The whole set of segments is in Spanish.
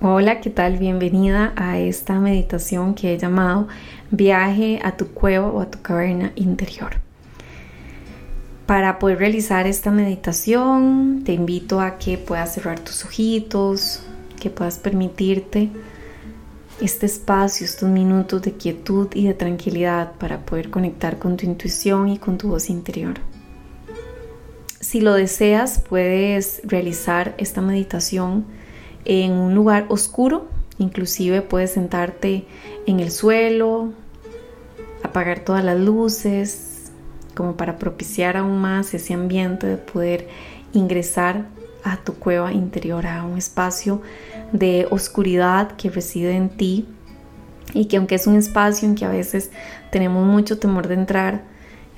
Hola, ¿qué tal? Bienvenida a esta meditación que he llamado Viaje a tu cueva o a tu caverna interior. Para poder realizar esta meditación, te invito a que puedas cerrar tus ojitos, que puedas permitirte este espacio, estos minutos de quietud y de tranquilidad para poder conectar con tu intuición y con tu voz interior. Si lo deseas, puedes realizar esta meditación en un lugar oscuro, inclusive puedes sentarte en el suelo, apagar todas las luces, como para propiciar aún más ese ambiente de poder ingresar a tu cueva interior, a un espacio de oscuridad que reside en ti y que aunque es un espacio en que a veces tenemos mucho temor de entrar,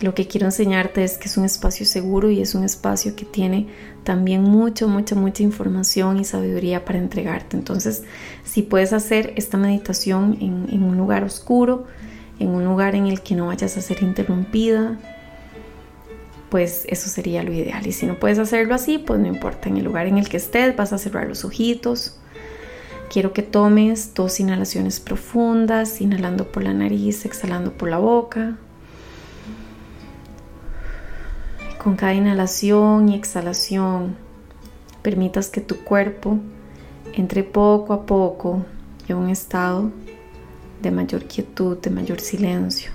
lo que quiero enseñarte es que es un espacio seguro y es un espacio que tiene también mucho, mucha, mucha información y sabiduría para entregarte. Entonces, si puedes hacer esta meditación en, un lugar oscuro, en un lugar en el que no vayas a ser interrumpida, pues eso sería lo ideal. Y si no puedes hacerlo así, pues no importa, en el lugar en el que estés vas a cerrar los ojitos. Quiero que tomes dos inhalaciones profundas, inhalando por la nariz, exhalando por la boca. Con cada inhalación y exhalación, permitas que tu cuerpo entre poco a poco en un estado de mayor quietud, de mayor silencio.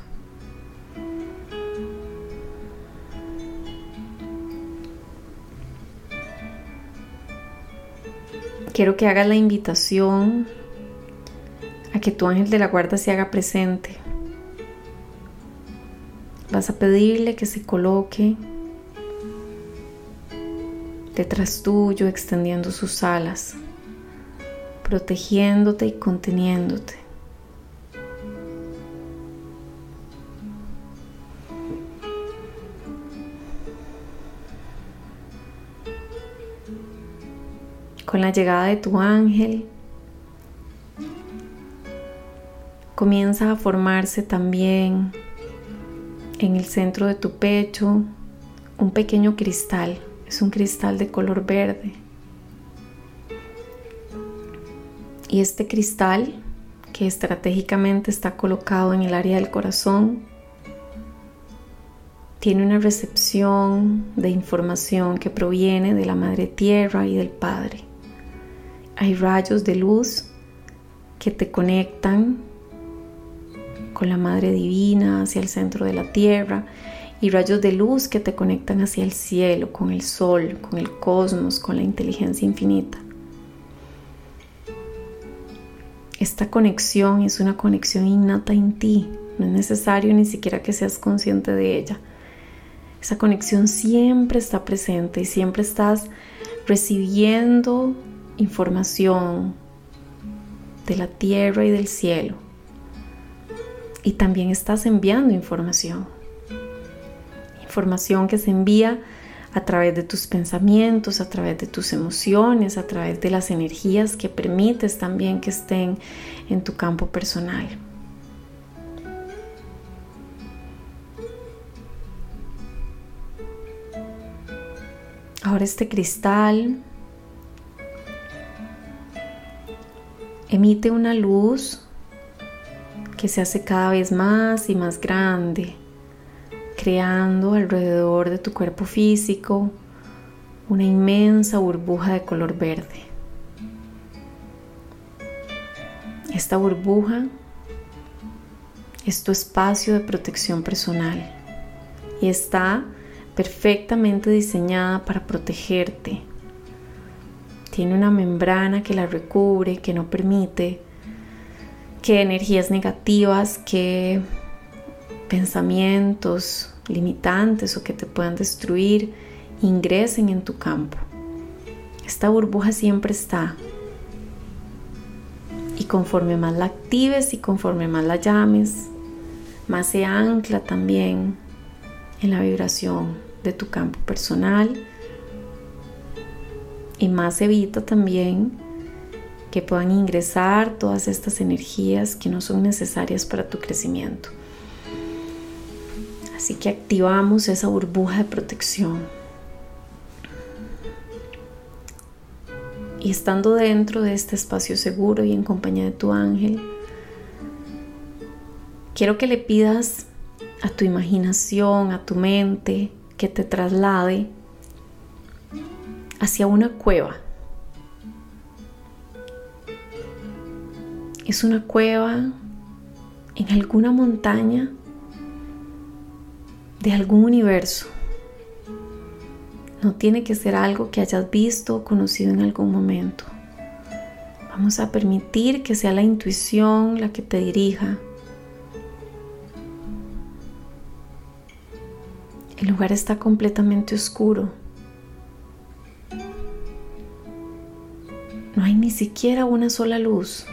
Quiero que hagas la invitación a que tu ángel de la guarda se haga presente. Vas a pedirle que se coloque detrás tuyo, extendiendo sus alas, protegiéndote y conteniéndote. Con la llegada de tu ángel, comienza a formarse también en el centro de tu pecho un pequeño cristal es un cristal de color verde. Y este cristal, que estratégicamente está colocado en el área del corazón, tiene una recepción de información que proviene de la Madre Tierra y del Padre. Hay rayos de luz que te conectan con la Madre Divina hacia el centro de la Tierra y rayos de luz que te conectan hacia el cielo, con el sol, con el cosmos, con la inteligencia infinita. Esta conexión es una conexión innata en ti, no es necesario ni siquiera que seas consciente de ella. Esa conexión siempre está presente y siempre estás recibiendo información de la tierra y del cielo. Y también estás enviando información información que se envía a través de tus pensamientos, a través de tus emociones, a través de las energías que permites también que estén en tu campo personal. Ahora este cristal emite una luz que se hace cada vez más y más grande creando alrededor de tu cuerpo físico una inmensa burbuja de color verde. Esta burbuja es tu espacio de protección personal y está perfectamente diseñada para protegerte. Tiene una membrana que la recubre, que no permite que energías negativas, que pensamientos, limitantes o que te puedan destruir ingresen en tu campo. Esta burbuja siempre está. Y conforme más la actives y conforme más la llames, más se ancla también en la vibración de tu campo personal y más evita también que puedan ingresar todas estas energías que no son necesarias para tu crecimiento. Así que activamos esa burbuja de protección. Y estando dentro de este espacio seguro y en compañía de tu ángel, quiero que le pidas a tu imaginación, a tu mente, que te traslade hacia una cueva. Es una cueva en alguna montaña de algún universo. No tiene que ser algo que hayas visto o conocido en algún momento. Vamos a permitir que sea la intuición la que te dirija. El lugar está completamente oscuro. No hay ni siquiera una sola luz.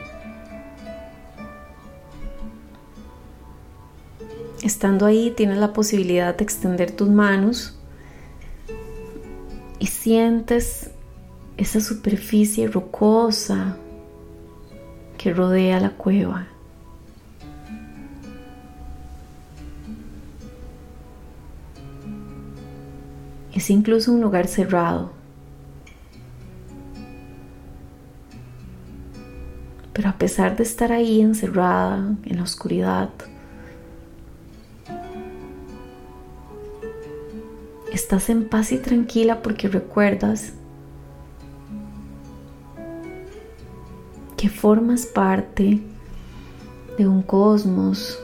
Estando ahí tienes la posibilidad de extender tus manos y sientes esa superficie rocosa que rodea la cueva. Es incluso un lugar cerrado. Pero a pesar de estar ahí encerrada en la oscuridad, estás en paz y tranquila porque recuerdas que formas parte de un cosmos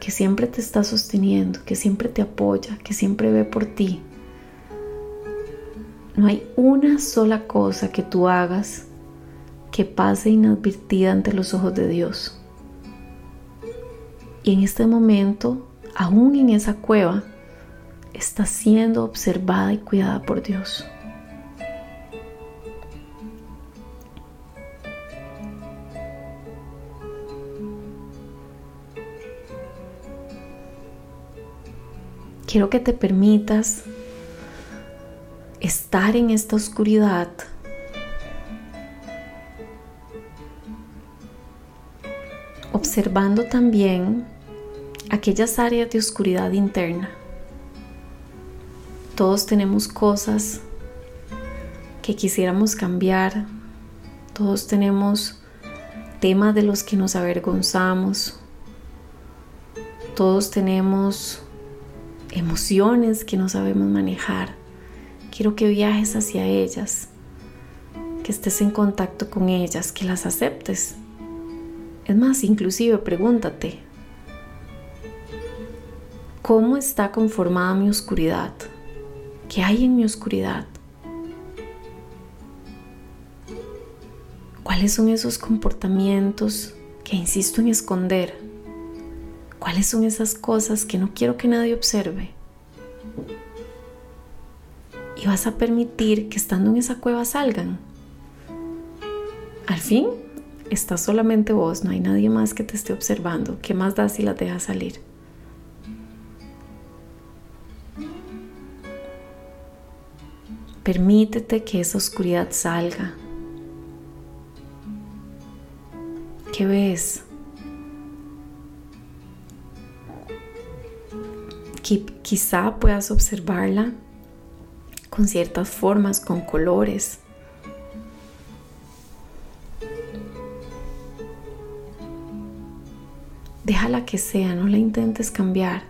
que siempre te está sosteniendo, que siempre te apoya, que siempre ve por ti. No hay una sola cosa que tú hagas que pase inadvertida ante los ojos de Dios. Y en este momento, aún en esa cueva, está siendo observada y cuidada por Dios. Quiero que te permitas estar en esta oscuridad observando también aquellas áreas de oscuridad interna. Todos tenemos cosas que quisiéramos cambiar, todos tenemos temas de los que nos avergonzamos, todos tenemos emociones que no sabemos manejar. Quiero que viajes hacia ellas, que estés en contacto con ellas, que las aceptes. Es más, inclusive pregúntate, ¿cómo está conformada mi oscuridad? ¿Qué hay en mi oscuridad? ¿Cuáles son esos comportamientos que insisto en esconder? ¿Cuáles son esas cosas que no quiero que nadie observe? Y vas a permitir que estando en esa cueva salgan. Al fin, estás solamente vos, no hay nadie más que te esté observando. ¿Qué más da si las dejas salir? Permítete que esa oscuridad salga. ¿Qué ves? Quizá puedas observarla con ciertas formas, con colores. Déjala que sea, no la intentes cambiar.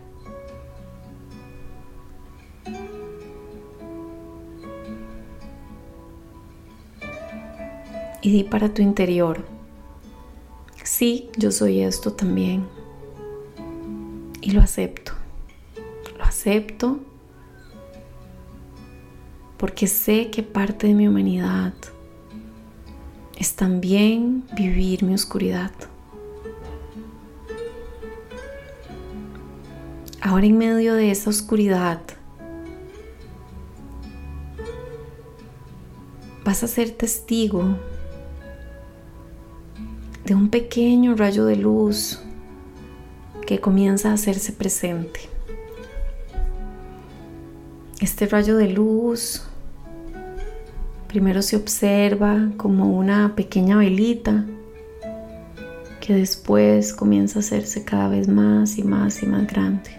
Y di para tu interior, sí, yo soy esto también. Y lo acepto. Lo acepto porque sé que parte de mi humanidad es también vivir mi oscuridad. Ahora en medio de esa oscuridad vas a ser testigo de un pequeño rayo de luz que comienza a hacerse presente. Este rayo de luz primero se observa como una pequeña velita que después comienza a hacerse cada vez más y más y más grande.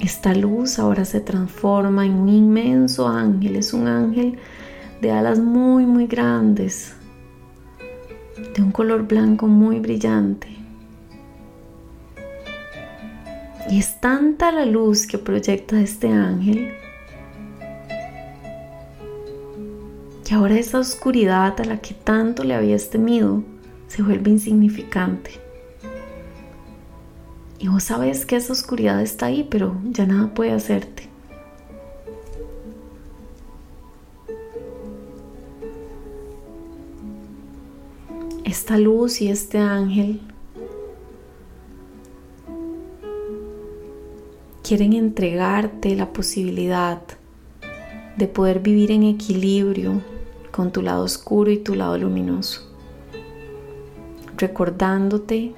Esta luz ahora se transforma en un inmenso ángel, es un ángel de alas muy muy grandes, de un color blanco muy brillante. Y es tanta la luz que proyecta este ángel que ahora esa oscuridad a la que tanto le habías temido se vuelve insignificante. Y vos sabes que esa oscuridad está ahí, pero ya nada puede hacerte. Esta luz y este ángel quieren entregarte la posibilidad de poder vivir en equilibrio con tu lado oscuro y tu lado luminoso, recordándote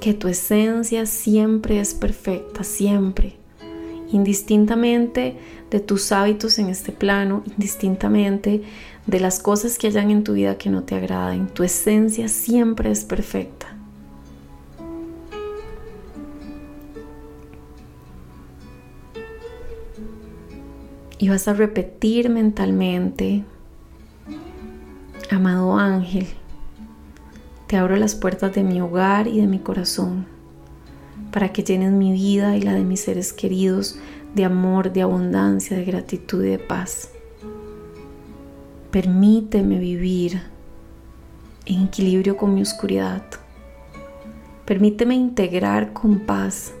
que tu esencia siempre es perfecta, siempre, indistintamente de tus hábitos en este plano, indistintamente de las cosas que hayan en tu vida que no te agraden, tu esencia siempre es perfecta. Y vas a repetir mentalmente, amado ángel, te abro las puertas de mi hogar y de mi corazón para que llenes mi vida y la de mis seres queridos de amor, de abundancia, de gratitud y de paz. Permíteme vivir en equilibrio con mi oscuridad. Permíteme integrar con paz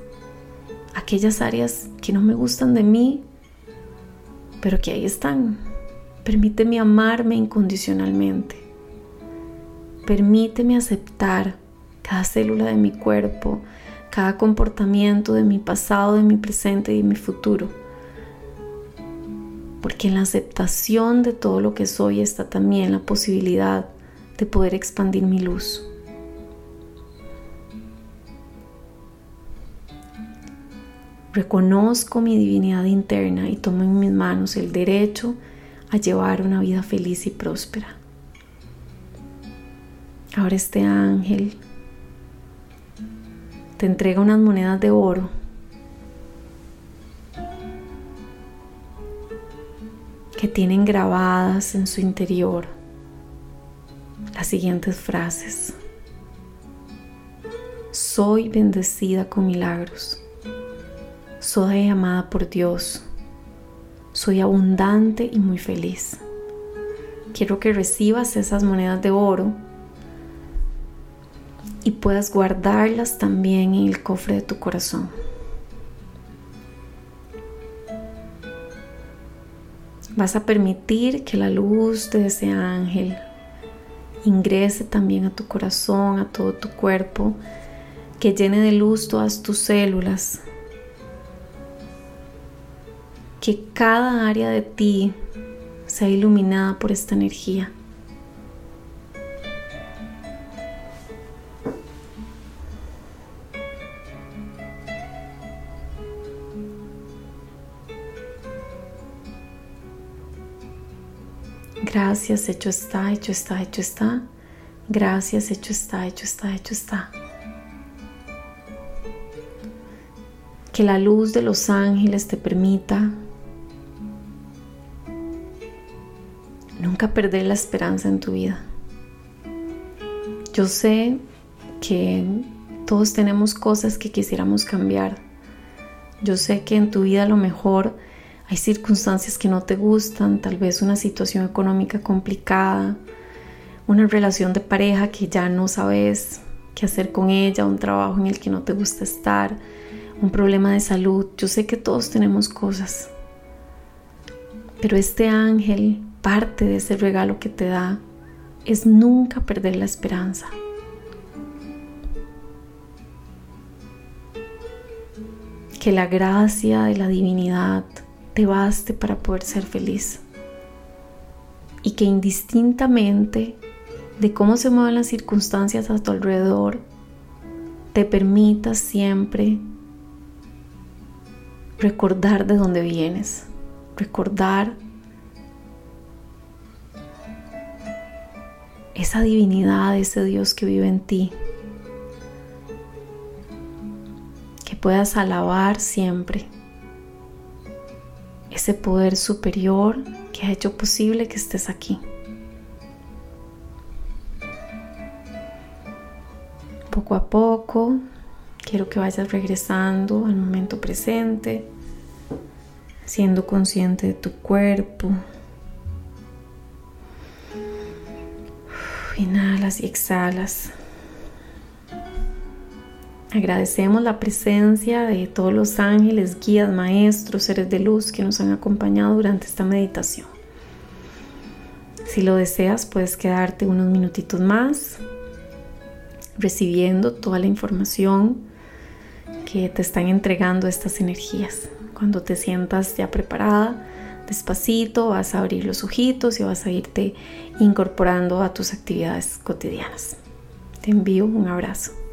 aquellas áreas que no me gustan de mí pero que ahí están. Permíteme amarme incondicionalmente. Permíteme aceptar cada célula de mi cuerpo, cada comportamiento de mi pasado, de mi presente y de mi futuro. Porque en la aceptación de todo lo que soy está también la posibilidad de poder expandir mi luz. Reconozco mi divinidad interna y tomo en mis manos el derecho a llevar una vida feliz y próspera. Ahora este ángel te entrega unas monedas de oro tienen grabadas en su interior las siguientes frases. Soy bendecida con milagros. Soy amada por Dios. Soy abundante y muy feliz. Quiero que recibas esas monedas de oro y puedas guardarlas también en el cofre de tu corazón. Vas a permitir que la luz de ese ángel ingrese también a tu corazón, a todo tu cuerpo, que llene de luz todas tus células, que cada área de ti sea iluminada por esta energía. Gracias, hecho está, hecho está, hecho está. Gracias, hecho está, hecho está, hecho está. Que la luz de los ángeles te permita nunca perder la esperanza en tu vida. Yo sé que todos tenemos cosas que quisiéramos cambiar. Yo sé que en tu vida lo mejor hay circunstancias que no te gustan, tal vez una situación económica complicada, una relación de pareja que ya no sabes qué hacer con ella, un trabajo en el que no te gusta estar, un problema de salud. Yo sé que todos tenemos cosas. Pero este ángel parte de ese regalo que te da es nunca perder la esperanza. Que la gracia de la divinidad te baste para poder ser feliz. Y que indistintamente de cómo se mueven las circunstancias a tu alrededor, te permita siempre recordar de dónde vienes, recordar esa divinidad, ese Dios que vive en ti. Que puedas alabar siempre ese poder superior que ha hecho posible que estés aquí. Poco a poco quiero que vayas regresando al momento presente, siendo consciente de tu cuerpo. Inhalas y exhalas. Agradecemos la presencia de todos los ángeles, guías, maestros, seres de luz que nos han acompañado durante esta meditación. Si lo deseas, puedes quedarte unos minutitos más recibiendo toda la información que te están entregando estas energías. Cuando te sientas ya preparada, despacito vas a abrir los ojitos y vas a irte incorporando a tus actividades cotidianas. Te envío un abrazo.